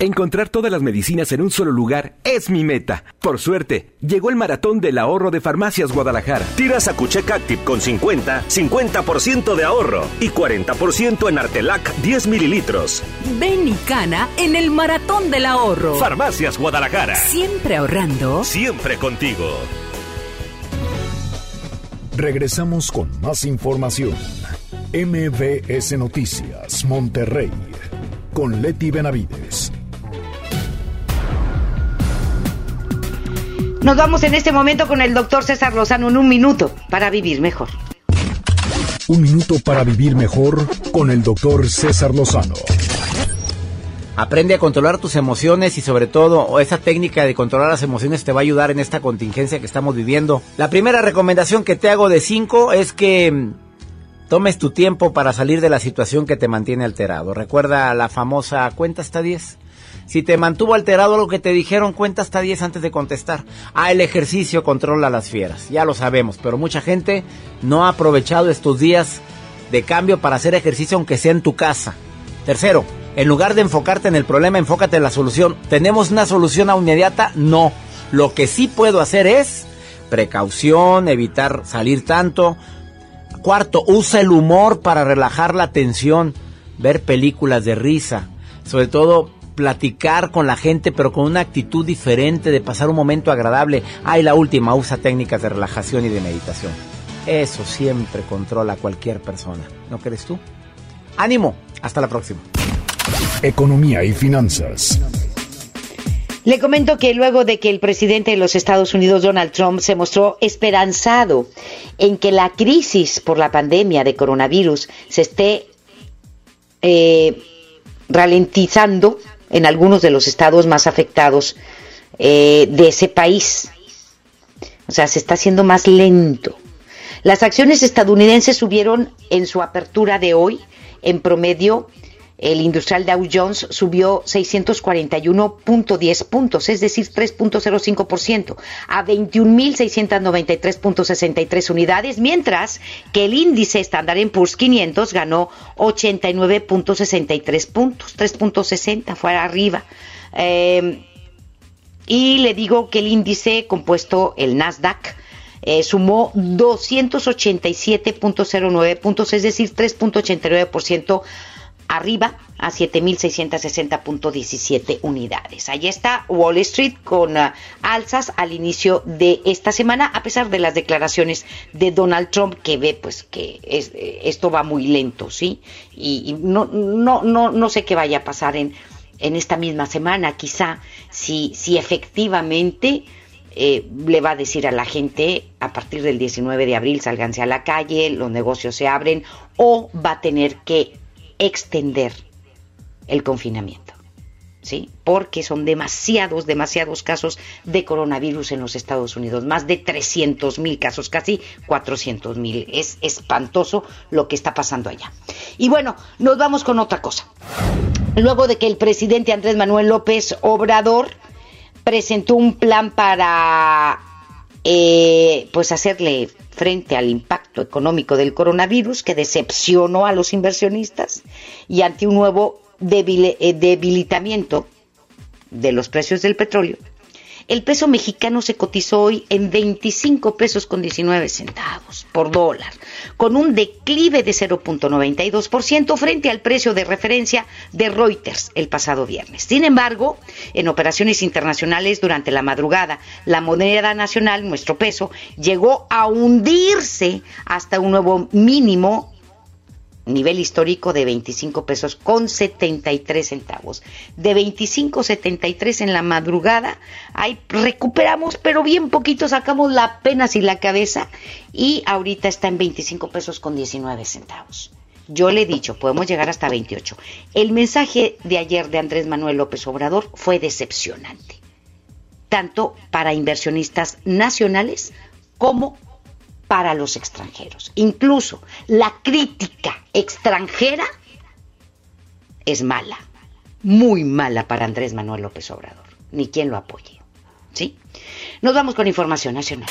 Encontrar todas las medicinas en un solo lugar es mi meta. Por suerte, llegó el maratón del ahorro de Farmacias Guadalajara. Tira Sacucheck Active con 50, 50% de ahorro y 40% en Artelac 10 mililitros. Ven y cana en el maratón del ahorro. Farmacias Guadalajara. Siempre ahorrando. Siempre contigo. Regresamos con más información. MBS Noticias, Monterrey, con Leti Benavides. Nos vamos en este momento con el doctor César Lozano en un minuto para vivir mejor. Un minuto para vivir mejor con el doctor César Lozano. Aprende a controlar tus emociones y sobre todo esa técnica de controlar las emociones te va a ayudar en esta contingencia que estamos viviendo. La primera recomendación que te hago de 5 es que mm, tomes tu tiempo para salir de la situación que te mantiene alterado. Recuerda la famosa cuenta hasta 10. Si te mantuvo alterado algo que te dijeron, cuenta hasta 10 antes de contestar. Ah, el ejercicio controla las fieras, ya lo sabemos, pero mucha gente no ha aprovechado estos días de cambio para hacer ejercicio aunque sea en tu casa. Tercero, en lugar de enfocarte en el problema, enfócate en la solución. ¿Tenemos una solución inmediata? No. Lo que sí puedo hacer es precaución, evitar salir tanto. Cuarto, usa el humor para relajar la tensión, ver películas de risa. Sobre todo, platicar con la gente, pero con una actitud diferente, de pasar un momento agradable. Ah, y la última, usa técnicas de relajación y de meditación. Eso siempre controla a cualquier persona. ¿No crees tú? Ánimo, hasta la próxima. Economía y finanzas. Le comento que luego de que el presidente de los Estados Unidos, Donald Trump, se mostró esperanzado en que la crisis por la pandemia de coronavirus se esté eh, ralentizando en algunos de los estados más afectados eh, de ese país. O sea, se está haciendo más lento. Las acciones estadounidenses subieron en su apertura de hoy, en promedio, el industrial Dow Jones subió 641.10 puntos, es decir, 3.05%, a 21.693.63 unidades, mientras que el índice estándar en Poor's 500 ganó 89.63 puntos, 3.60 fue arriba. Eh, y le digo que el índice compuesto, el Nasdaq, eh, sumó 287.09 puntos, es decir, 3.89% arriba a 7.660.17 unidades. Allí está Wall Street con uh, alzas al inicio de esta semana, a pesar de las declaraciones de Donald Trump que ve pues que es, esto va muy lento, ¿sí? Y, y, no, no, no, no sé qué vaya a pasar en, en esta misma semana, quizá si, si efectivamente eh, le va a decir a la gente a partir del 19 de abril sálganse a la calle, los negocios se abren o va a tener que extender el confinamiento. ¿Sí? Porque son demasiados, demasiados casos de coronavirus en los Estados Unidos, más de 300 mil casos, casi 400 mil. Es espantoso lo que está pasando allá. Y bueno, nos vamos con otra cosa. Luego de que el presidente Andrés Manuel López Obrador presentó un plan para eh, pues hacerle frente al impacto económico del coronavirus que decepcionó a los inversionistas y ante un nuevo debil, eh, debilitamiento de los precios del petróleo, El peso mexicano se cotizó hoy en 25 pesos con 19 centavos por dólar, con un declive de 0.92% frente al precio de referencia de Reuters el pasado viernes. Sin embargo, en operaciones internacionales durante la madrugada, la moneda nacional, nuestro peso, llegó a hundirse hasta un nuevo mínimo nivel histórico de 25 pesos con 73 centavos. De 25.73 en la madrugada, ahí recuperamos, pero bien poquito, sacamos la penas y la cabeza y ahorita está en 25 pesos con 19 centavos. Yo le he dicho, podemos llegar hasta 28. El mensaje de ayer de Andrés Manuel López Obrador fue decepcionante, tanto para inversionistas nacionales como para los extranjeros. Incluso la crítica extranjera es mala, muy mala para Andrés Manuel López Obrador, ni quien lo apoye. ¿Sí? Nos vamos con información nacional.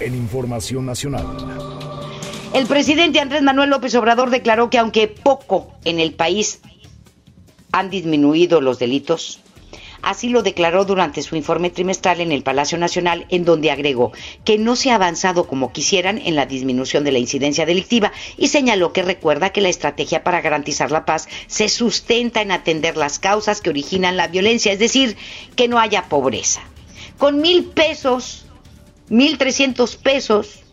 En información nacional. El presidente Andrés Manuel López Obrador declaró que aunque poco en el país han disminuido los delitos, Así lo declaró durante su informe trimestral en el Palacio Nacional, en donde agregó que no se ha avanzado como quisieran en la disminución de la incidencia delictiva y señaló que recuerda que la estrategia para garantizar la paz se sustenta en atender las causas que originan la violencia, es decir, que no haya pobreza. Con mil pesos, mil trescientos pesos,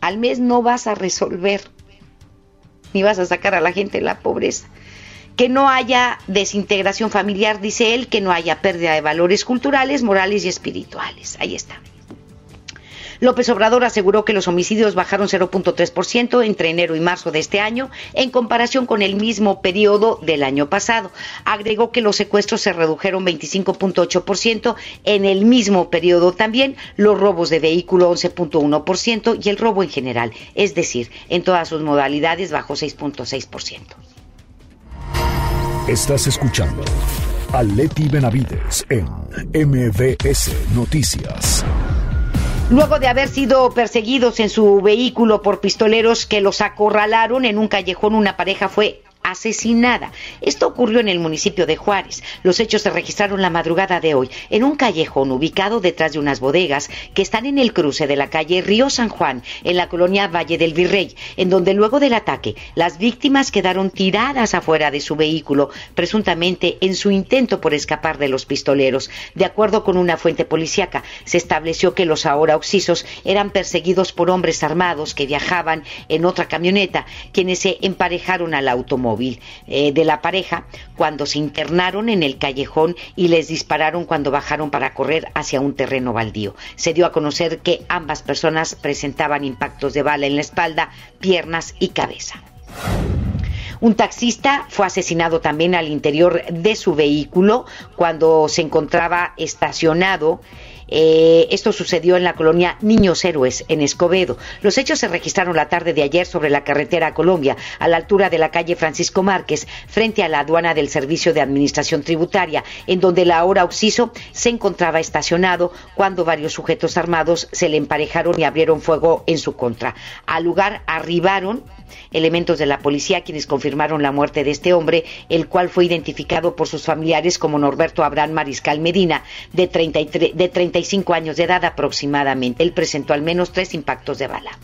al mes no vas a resolver ni vas a sacar a la gente de la pobreza que no haya desintegración familiar, dice él, que no haya pérdida de valores culturales, morales y espirituales. Ahí está. López Obrador aseguró que los homicidios bajaron 0.3% entre enero y marzo de este año en comparación con el mismo periodo del año pasado. Agregó que los secuestros se redujeron 25.8% en el mismo periodo también, los robos de vehículo 11.1% y el robo en general, es decir, en todas sus modalidades bajó 6.6%. Estás escuchando a Leti Benavides en MBS Noticias. Luego de haber sido perseguidos en su vehículo por pistoleros que los acorralaron en un callejón, una pareja fue asesinada. Esto ocurrió en el municipio de Juárez. Los hechos se registraron la madrugada de hoy en un callejón ubicado detrás de unas bodegas que están en el cruce de la calle Río San Juan, en la colonia Valle del Virrey, en donde luego del ataque las víctimas quedaron tiradas afuera de su vehículo, presuntamente en su intento por escapar de los pistoleros. De acuerdo con una fuente policíaca, se estableció que los ahora oxisos eran perseguidos por hombres armados que viajaban en otra camioneta, quienes se emparejaron al automóvil. Eh, de la pareja cuando se internaron en el callejón y les dispararon cuando bajaron para correr hacia un terreno baldío. Se dio a conocer que ambas personas presentaban impactos de bala en la espalda, piernas y cabeza. Un taxista fue asesinado también al interior de su vehículo cuando se encontraba estacionado eh, esto sucedió en la colonia Niños Héroes, en Escobedo. Los hechos se registraron la tarde de ayer sobre la carretera a Colombia, a la altura de la calle Francisco Márquez, frente a la aduana del Servicio de Administración Tributaria, en donde la hora Oxiso se encontraba estacionado cuando varios sujetos armados se le emparejaron y abrieron fuego en su contra. Al lugar arribaron elementos de la policía quienes confirmaron la muerte de este hombre, el cual fue identificado por sus familiares como Norberto Abraham Mariscal Medina, de, 33, de 35 años de edad aproximadamente. Él presentó al menos tres impactos de bala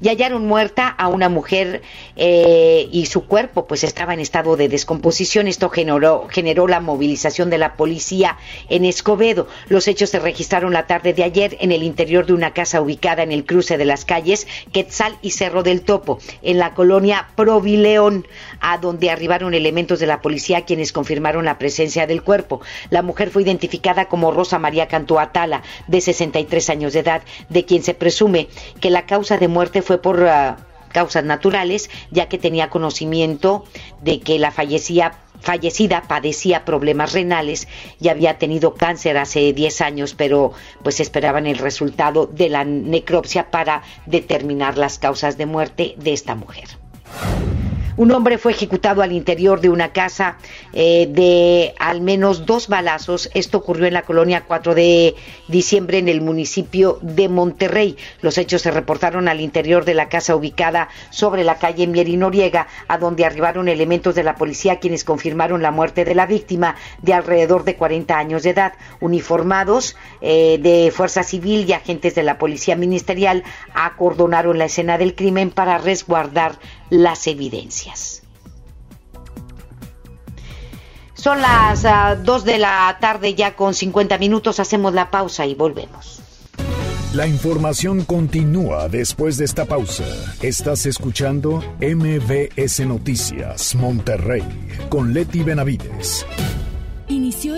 y hallaron muerta a una mujer eh, y su cuerpo pues estaba en estado de descomposición. Esto generó, generó la movilización de la policía en Escobedo. Los hechos se registraron la tarde de ayer en el interior de una casa ubicada en el cruce de las calles Quetzal y Cerro del Topo, en la colonia Provileón, a donde arribaron elementos de la policía quienes confirmaron la presencia del cuerpo. La mujer fue identificada como Rosa María Cantuatala, de 63 años de edad, de quien se presume que la causa de muerte fue por ah, causas naturales, ya que tenía conocimiento de que la fallecía fallecida padecía problemas renales y había tenido cáncer hace 10 años, pero pues esperaban el resultado de la necropsia para determinar las causas de muerte de esta mujer. Un hombre fue ejecutado al interior de una casa eh, de al menos dos balazos. Esto ocurrió en la colonia 4 de diciembre en el municipio de Monterrey. Los hechos se reportaron al interior de la casa ubicada sobre la calle Mieri Noriega, a donde arribaron elementos de la policía quienes confirmaron la muerte de la víctima de alrededor de 40 años de edad. Uniformados eh, de Fuerza Civil y agentes de la Policía Ministerial acordonaron la escena del crimen para resguardar las evidencias. Son las 2 de la tarde ya con 50 minutos. Hacemos la pausa y volvemos. La información continúa después de esta pausa. Estás escuchando MBS Noticias Monterrey con Leti Benavides. Inició el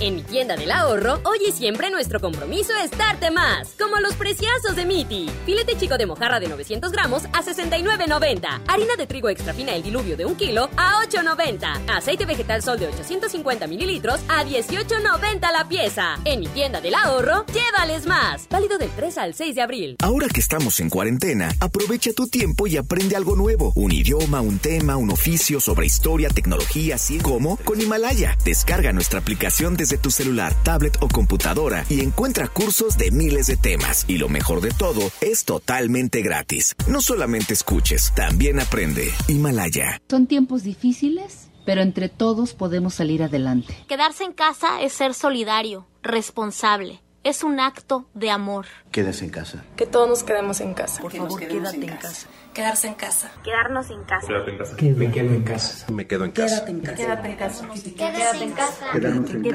En mi tienda del ahorro, hoy y siempre nuestro compromiso es darte más. Como los preciazos de Miti. Filete chico de mojarra de 900 gramos a 69.90. Harina de trigo extra fina el diluvio de un kilo a 8.90. Aceite vegetal sol de 850 mililitros a 18.90 la pieza. En mi tienda del ahorro, llévales más. Válido del 3 al 6 de abril. Ahora que estamos en cuarentena, aprovecha tu tiempo y aprende algo nuevo. Un idioma, un tema, un oficio sobre historia, tecnología, así como con Himalaya. Descarga nuestra aplicación de desde tu celular, tablet o computadora y encuentra cursos de miles de temas. Y lo mejor de todo, es totalmente gratis. No solamente escuches, también aprende. Himalaya. Son tiempos difíciles, pero entre todos podemos salir adelante. Quedarse en casa es ser solidario, responsable es un acto de amor. Quédese en casa. Que todos nos quedemos en casa. Por favor, quédate en casa. Quedarse en casa. Quedarnos en casa. Quédate en casa. Me quedo en casa. Me quedo en casa. Quédate en casa. Quédate en casa. Quédate en casa. Quédate en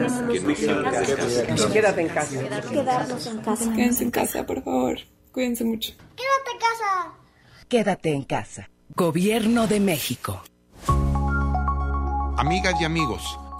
casa. Quédate en casa. Quedarnos en casa. Quédense en casa, por favor. Cuídense mucho. Quédate en casa. Quédate en casa. Gobierno de México. Amigas y amigos.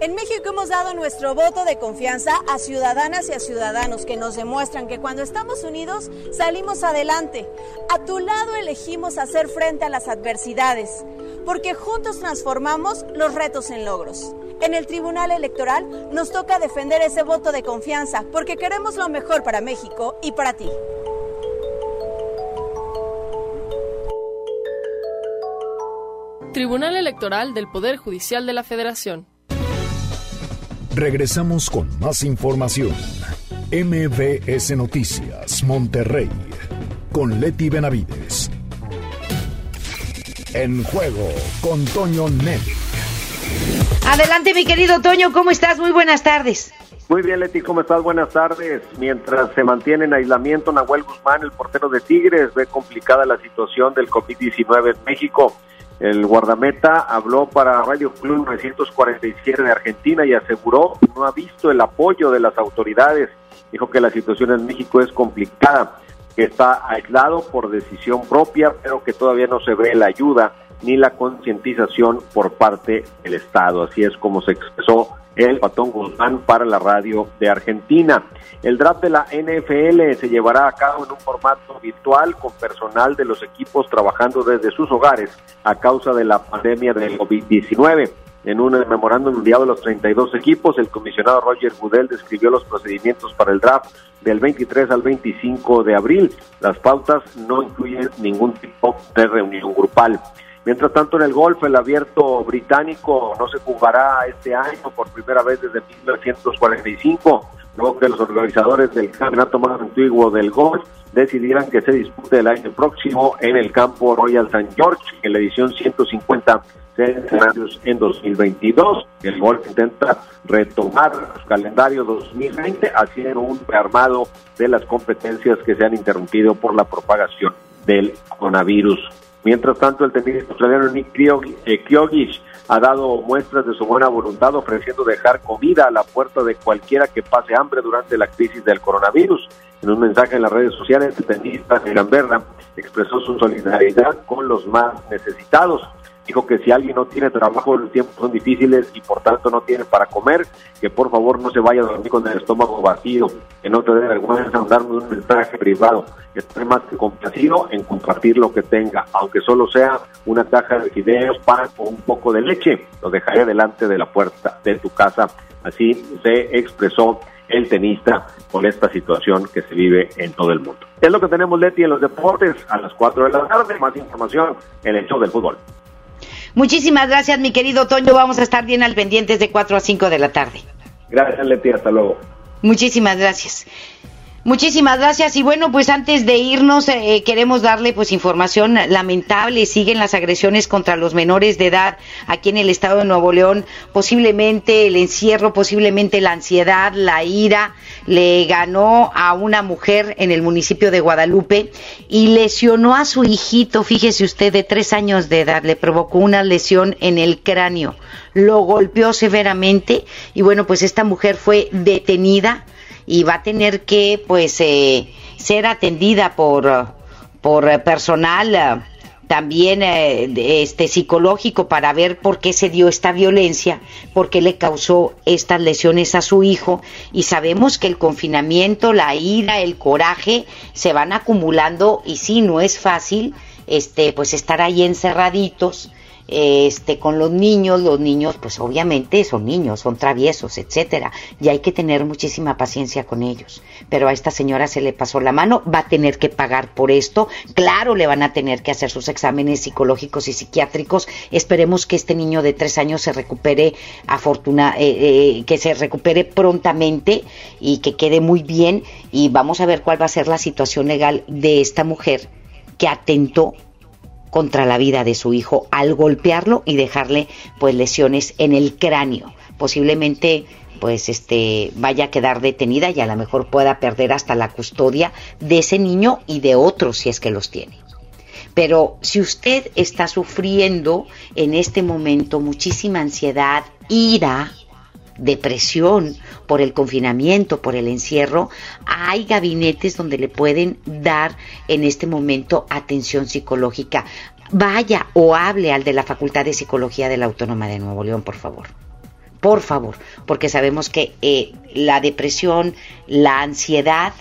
En México hemos dado nuestro voto de confianza a ciudadanas y a ciudadanos que nos demuestran que cuando estamos unidos salimos adelante. A tu lado elegimos hacer frente a las adversidades, porque juntos transformamos los retos en logros. En el Tribunal Electoral nos toca defender ese voto de confianza, porque queremos lo mejor para México y para ti. Tribunal Electoral del Poder Judicial de la Federación. Regresamos con más información. MBS Noticias, Monterrey, con Leti Benavides. En juego con Toño Net. Adelante, mi querido Toño, ¿cómo estás? Muy buenas tardes. Muy bien, Leti, ¿cómo estás? Buenas tardes. Mientras se mantiene en aislamiento Nahuel Guzmán, el portero de Tigres, ve complicada la situación del COVID-19 en México. El guardameta habló para Radio Club 947 de Argentina y aseguró no ha visto el apoyo de las autoridades. Dijo que la situación en México es complicada, que está aislado por decisión propia, pero que todavía no se ve la ayuda ni la concientización por parte del Estado. Así es como se expresó el Patón Guzmán para la radio de Argentina. El draft de la NFL se llevará a cabo en un formato virtual con personal de los equipos trabajando desde sus hogares a causa de la pandemia del COVID-19. En un memorándum enviado a los 32 equipos, el comisionado Roger Goodell describió los procedimientos para el draft del 23 al 25 de abril. Las pautas no incluyen ningún tipo de reunión grupal. Mientras tanto, en el golf, el abierto británico no se jugará este año por primera vez desde 1945, luego que los organizadores del campeonato más antiguo del golf decidieran que se dispute el año próximo en el campo Royal St. George, en la edición 150 escenarios en 2022. El golf intenta retomar el calendario 2020 haciendo un rearmado de las competencias que se han interrumpido por la propagación del coronavirus. Mientras tanto, el tenista australiano Nick Kyrgios eh, ha dado muestras de su buena voluntad ofreciendo dejar comida a la puerta de cualquiera que pase hambre durante la crisis del coronavirus. En un mensaje en las redes sociales, el tenista de Canberra expresó su solidaridad con los más necesitados dijo que si alguien no tiene trabajo, los tiempos son difíciles y por tanto no tiene para comer, que por favor no se vaya a dormir con el estómago vacío, que no te dé vergüenza darme un mensaje privado, que más que complacido en compartir lo que tenga, aunque solo sea una caja de fideos, pan o un poco de leche, lo dejaré delante de la puerta de tu casa. Así se expresó el tenista con esta situación que se vive en todo el mundo. Es lo que tenemos, Leti, en los deportes a las 4 de la tarde. Más información en el show del fútbol. Muchísimas gracias, mi querido Toño. Vamos a estar bien al pendientes de 4 a 5 de la tarde. Gracias, Leti. Hasta luego. Muchísimas gracias. Muchísimas gracias. Y bueno, pues antes de irnos eh, queremos darle pues información lamentable, siguen las agresiones contra los menores de edad aquí en el estado de Nuevo León, posiblemente el encierro, posiblemente la ansiedad, la ira, le ganó a una mujer en el municipio de Guadalupe y lesionó a su hijito, fíjese usted, de tres años de edad, le provocó una lesión en el cráneo, lo golpeó severamente y bueno, pues esta mujer fue detenida y va a tener que pues eh, ser atendida por, por personal eh, también eh, este psicológico para ver por qué se dio esta violencia, por qué le causó estas lesiones a su hijo. Y sabemos que el confinamiento, la ira, el coraje se van acumulando y sí no es fácil este pues estar ahí encerraditos este con los niños, los niños pues obviamente son niños, son traviesos, etcétera, y hay que tener muchísima paciencia con ellos. Pero a esta señora se le pasó la mano, va a tener que pagar por esto, claro le van a tener que hacer sus exámenes psicológicos y psiquiátricos. Esperemos que este niño de tres años se recupere afortuna, eh, eh, que se recupere prontamente y que quede muy bien y vamos a ver cuál va a ser la situación legal de esta mujer que atentó contra la vida de su hijo al golpearlo y dejarle pues lesiones en el cráneo. Posiblemente pues este vaya a quedar detenida y a lo mejor pueda perder hasta la custodia de ese niño y de otros si es que los tiene. Pero si usted está sufriendo en este momento muchísima ansiedad, ira, depresión por el confinamiento, por el encierro, hay gabinetes donde le pueden dar en este momento atención psicológica. Vaya o hable al de la Facultad de Psicología de la Autónoma de Nuevo León, por favor. Por favor, porque sabemos que eh, la depresión, la ansiedad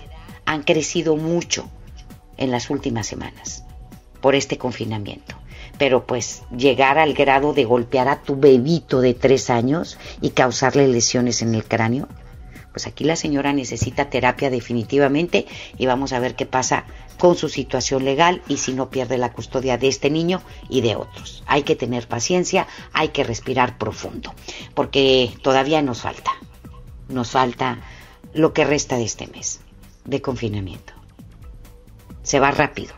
han crecido mucho en las últimas semanas por este confinamiento pero pues llegar al grado de golpear a tu bebito de tres años y causarle lesiones en el cráneo, pues aquí la señora necesita terapia definitivamente y vamos a ver qué pasa con su situación legal y si no pierde la custodia de este niño y de otros. Hay que tener paciencia, hay que respirar profundo, porque todavía nos falta, nos falta lo que resta de este mes de confinamiento. Se va rápido,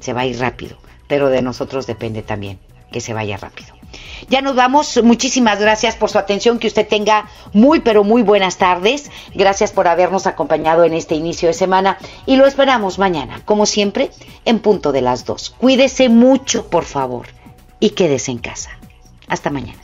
se va a ir rápido pero de nosotros depende también que se vaya rápido. Ya nos vamos. Muchísimas gracias por su atención. Que usted tenga muy, pero muy buenas tardes. Gracias por habernos acompañado en este inicio de semana. Y lo esperamos mañana, como siempre, en punto de las dos. Cuídese mucho, por favor. Y quédese en casa. Hasta mañana.